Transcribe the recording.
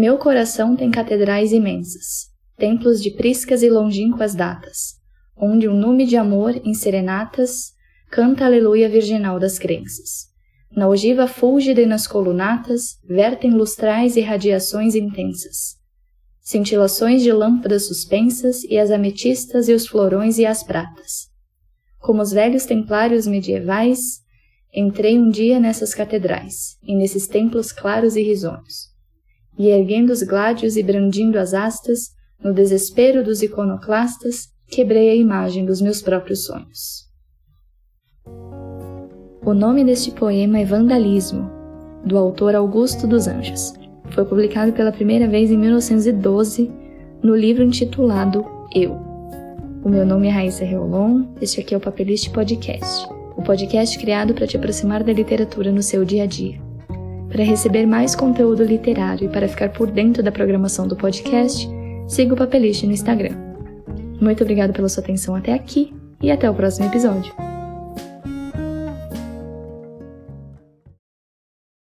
Meu coração tem catedrais imensas, templos de priscas e longínquas datas, onde um nume de amor em serenatas canta aleluia virginal das crenças. Na ogiva fúlgida e nas colunatas vertem lustrais e radiações intensas. Cintilações de lâmpadas suspensas e as ametistas e os florões e as pratas. Como os velhos templários medievais, entrei um dia nessas catedrais e nesses templos claros e risonhos. E erguendo os gládios e brandindo as astas, no desespero dos iconoclastas, quebrei a imagem dos meus próprios sonhos. O nome deste poema é Vandalismo, do autor Augusto dos Anjos. Foi publicado pela primeira vez em 1912 no livro intitulado Eu. O meu nome é Raíssa Reolon, este aqui é o Papeliste Podcast, o podcast criado para te aproximar da literatura no seu dia a dia. Para receber mais conteúdo literário e para ficar por dentro da programação do podcast, siga o Papeliste no Instagram. Muito obrigado pela sua atenção até aqui e até o próximo episódio.